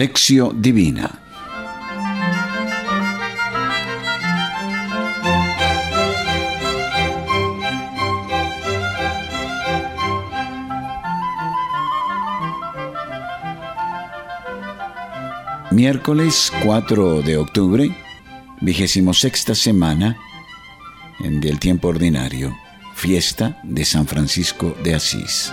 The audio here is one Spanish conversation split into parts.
Lección Divina Miércoles 4 de octubre, vigésimo sexta semana del tiempo ordinario, fiesta de San Francisco de Asís.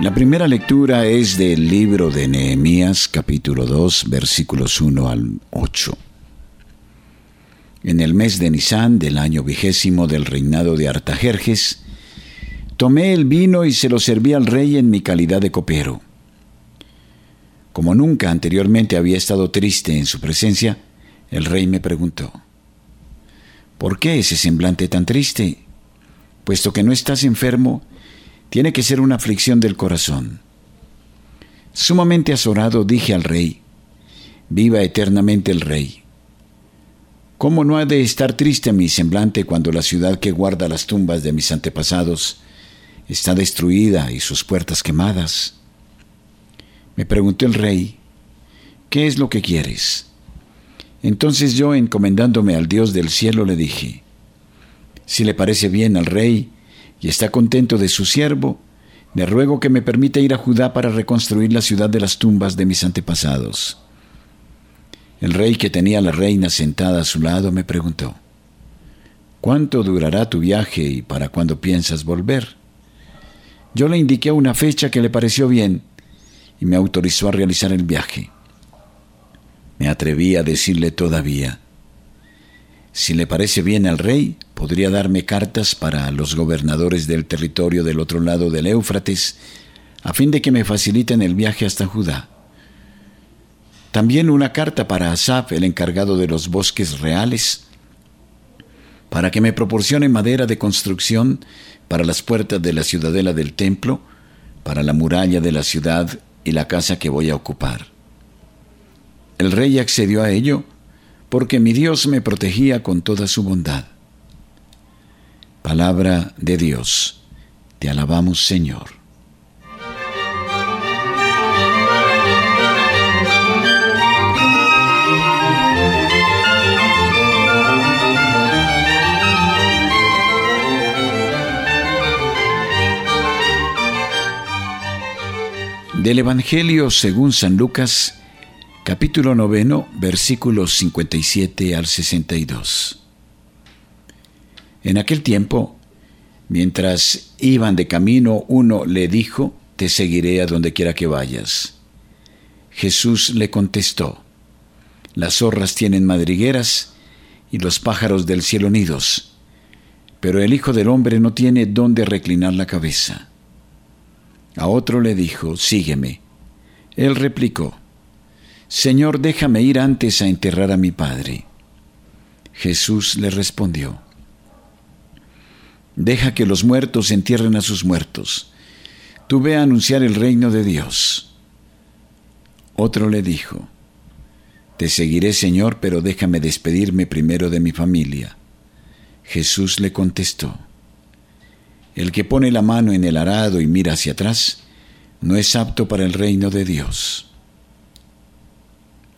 La primera lectura es del libro de Nehemías capítulo 2 versículos 1 al 8. En el mes de Nisán del año vigésimo del reinado de Artajerjes, tomé el vino y se lo serví al rey en mi calidad de copero. Como nunca anteriormente había estado triste en su presencia, el rey me preguntó, ¿por qué ese semblante tan triste? Puesto que no estás enfermo, tiene que ser una aflicción del corazón. Sumamente azorado dije al rey, viva eternamente el rey. ¿Cómo no ha de estar triste mi semblante cuando la ciudad que guarda las tumbas de mis antepasados está destruida y sus puertas quemadas? Me preguntó el rey, ¿qué es lo que quieres? Entonces yo, encomendándome al Dios del cielo, le dije, si le parece bien al rey, y está contento de su siervo, le ruego que me permita ir a Judá para reconstruir la ciudad de las tumbas de mis antepasados. El rey que tenía a la reina sentada a su lado me preguntó, ¿Cuánto durará tu viaje y para cuándo piensas volver? Yo le indiqué una fecha que le pareció bien y me autorizó a realizar el viaje. Me atreví a decirle todavía, si le parece bien al rey, podría darme cartas para los gobernadores del territorio del otro lado del Éufrates, a fin de que me faciliten el viaje hasta Judá. También una carta para Asaf, el encargado de los bosques reales, para que me proporcione madera de construcción para las puertas de la ciudadela del templo, para la muralla de la ciudad y la casa que voy a ocupar. El rey accedió a ello porque mi Dios me protegía con toda su bondad. Palabra de Dios, te alabamos Señor. Del Evangelio según San Lucas, capítulo noveno, versículos 57 al 62. En aquel tiempo, mientras iban de camino, uno le dijo, Te seguiré a donde quiera que vayas. Jesús le contestó, Las zorras tienen madrigueras y los pájaros del cielo nidos, pero el Hijo del Hombre no tiene dónde reclinar la cabeza. A otro le dijo, Sígueme. Él replicó, Señor, déjame ir antes a enterrar a mi padre. Jesús le respondió, Deja que los muertos entierren a sus muertos. Tú ve a anunciar el reino de Dios. Otro le dijo, Te seguiré, Señor, pero déjame despedirme primero de mi familia. Jesús le contestó, El que pone la mano en el arado y mira hacia atrás, no es apto para el reino de Dios.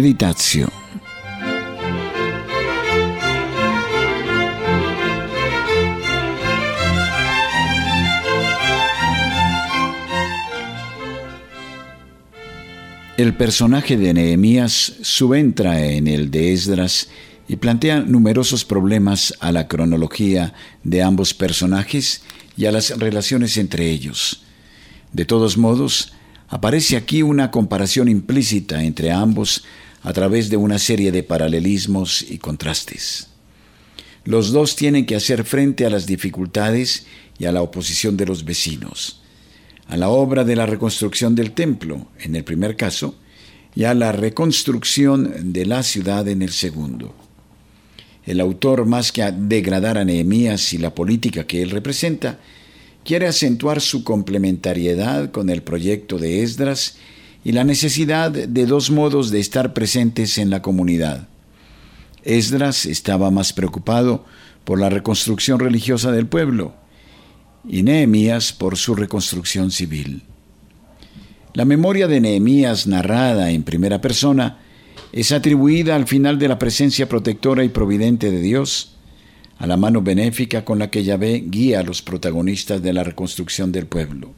Meditación. El personaje de Nehemías subentra en el de Esdras y plantea numerosos problemas a la cronología de ambos personajes y a las relaciones entre ellos. De todos modos, aparece aquí una comparación implícita entre ambos a través de una serie de paralelismos y contrastes. Los dos tienen que hacer frente a las dificultades y a la oposición de los vecinos, a la obra de la reconstrucción del templo, en el primer caso, y a la reconstrucción de la ciudad en el segundo. El autor, más que a degradar a Nehemías y la política que él representa, quiere acentuar su complementariedad con el proyecto de Esdras y la necesidad de dos modos de estar presentes en la comunidad. Esdras estaba más preocupado por la reconstrucción religiosa del pueblo y Nehemías por su reconstrucción civil. La memoria de Nehemías narrada en primera persona es atribuida al final de la presencia protectora y providente de Dios, a la mano benéfica con la que Yahvé guía a los protagonistas de la reconstrucción del pueblo.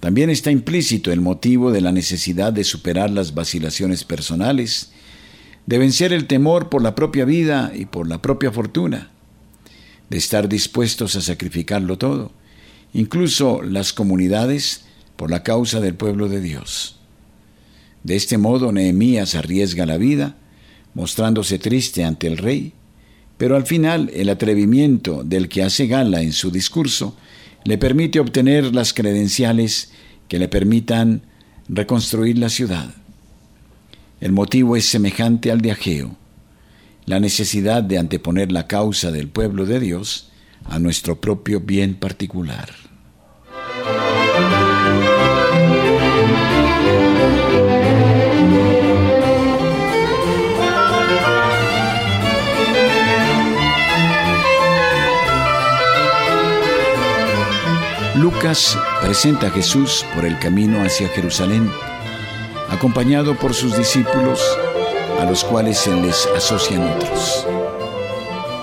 También está implícito el motivo de la necesidad de superar las vacilaciones personales, de vencer el temor por la propia vida y por la propia fortuna, de estar dispuestos a sacrificarlo todo, incluso las comunidades, por la causa del pueblo de Dios. De este modo Nehemías arriesga la vida, mostrándose triste ante el rey, pero al final el atrevimiento del que hace gala en su discurso le permite obtener las credenciales que le permitan reconstruir la ciudad. El motivo es semejante al de Ageo, la necesidad de anteponer la causa del pueblo de Dios a nuestro propio bien particular. Presenta a Jesús por el camino hacia Jerusalén, acompañado por sus discípulos, a los cuales se les asocian otros.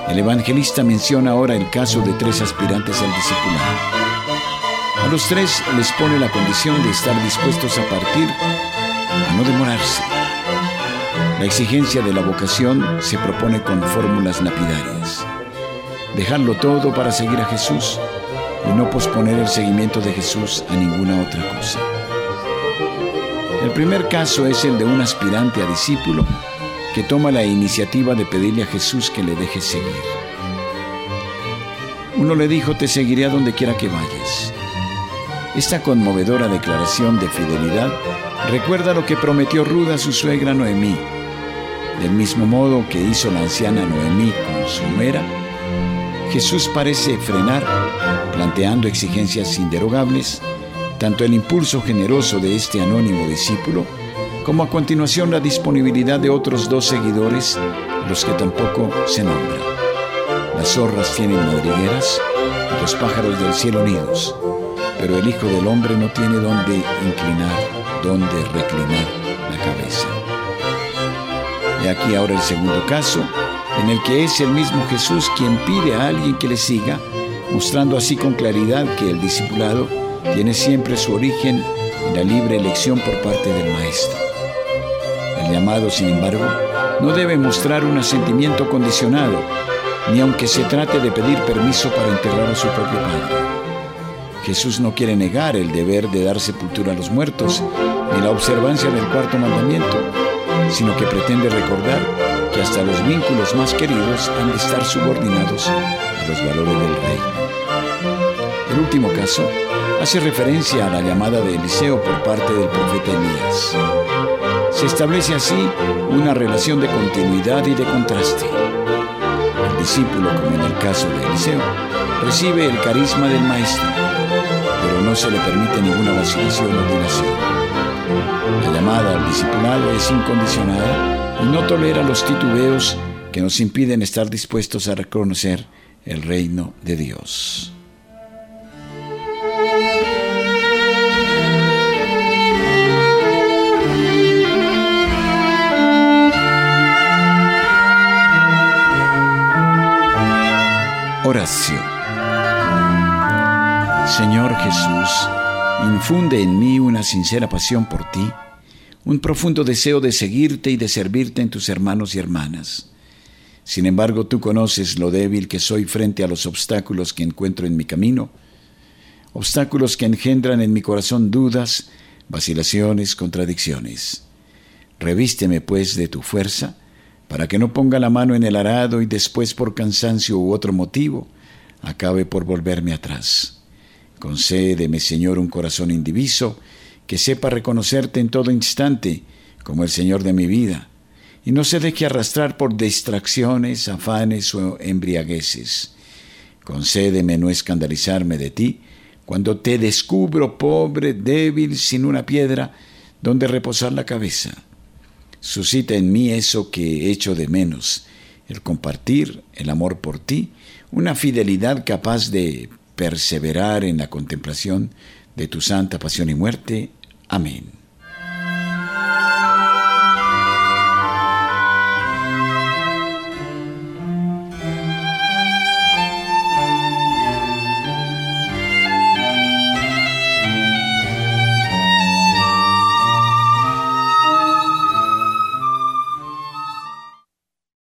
El evangelista menciona ahora el caso de tres aspirantes al discipulado. A los tres les pone la condición de estar dispuestos a partir, a no demorarse. La exigencia de la vocación se propone con fórmulas lapidarias. Dejarlo todo para seguir a Jesús y no posponer el seguimiento de Jesús a ninguna otra cosa. El primer caso es el de un aspirante a discípulo que toma la iniciativa de pedirle a Jesús que le deje seguir. Uno le dijo, te seguiré a donde quiera que vayas. Esta conmovedora declaración de fidelidad recuerda lo que prometió Ruda a su suegra Noemí. Del mismo modo que hizo la anciana Noemí con su nuera, Jesús parece frenar, planteando exigencias inderogables, tanto el impulso generoso de este anónimo discípulo, como a continuación la disponibilidad de otros dos seguidores, los que tampoco se nombran. Las zorras tienen madrigueras los pájaros del cielo nidos, pero el Hijo del Hombre no tiene dónde inclinar, dónde reclinar la cabeza. Y aquí ahora el segundo caso, en el que es el mismo Jesús quien pide a alguien que le siga, mostrando así con claridad que el discipulado tiene siempre su origen en la libre elección por parte del Maestro. El llamado, sin embargo, no debe mostrar un asentimiento condicionado, ni aunque se trate de pedir permiso para enterrar a su propio Padre. Jesús no quiere negar el deber de dar sepultura a los muertos, ni la observancia del cuarto mandamiento, sino que pretende recordar que hasta los vínculos más queridos han de estar subordinados a los valores del rey. El último caso hace referencia a la llamada de Eliseo por parte del profeta Elías. Se establece así una relación de continuidad y de contraste. El discípulo, como en el caso de Eliseo, recibe el carisma del maestro, pero no se le permite ninguna vacilación o dilación. La llamada al discipulado es incondicionada y no tolera los titubeos que nos impiden estar dispuestos a reconocer el reino de Dios. Oración. Señor Jesús, infunde en mí una sincera pasión por ti un profundo deseo de seguirte y de servirte en tus hermanos y hermanas. Sin embargo, tú conoces lo débil que soy frente a los obstáculos que encuentro en mi camino, obstáculos que engendran en mi corazón dudas, vacilaciones, contradicciones. Revísteme, pues, de tu fuerza, para que no ponga la mano en el arado y después por cansancio u otro motivo acabe por volverme atrás. Concédeme, Señor, un corazón indiviso que sepa reconocerte en todo instante como el Señor de mi vida, y no se deje arrastrar por distracciones, afanes o embriagueces. Concédeme no escandalizarme de ti cuando te descubro pobre, débil, sin una piedra donde reposar la cabeza. Suscita en mí eso que echo de menos, el compartir, el amor por ti, una fidelidad capaz de perseverar en la contemplación de tu santa pasión y muerte. Amén.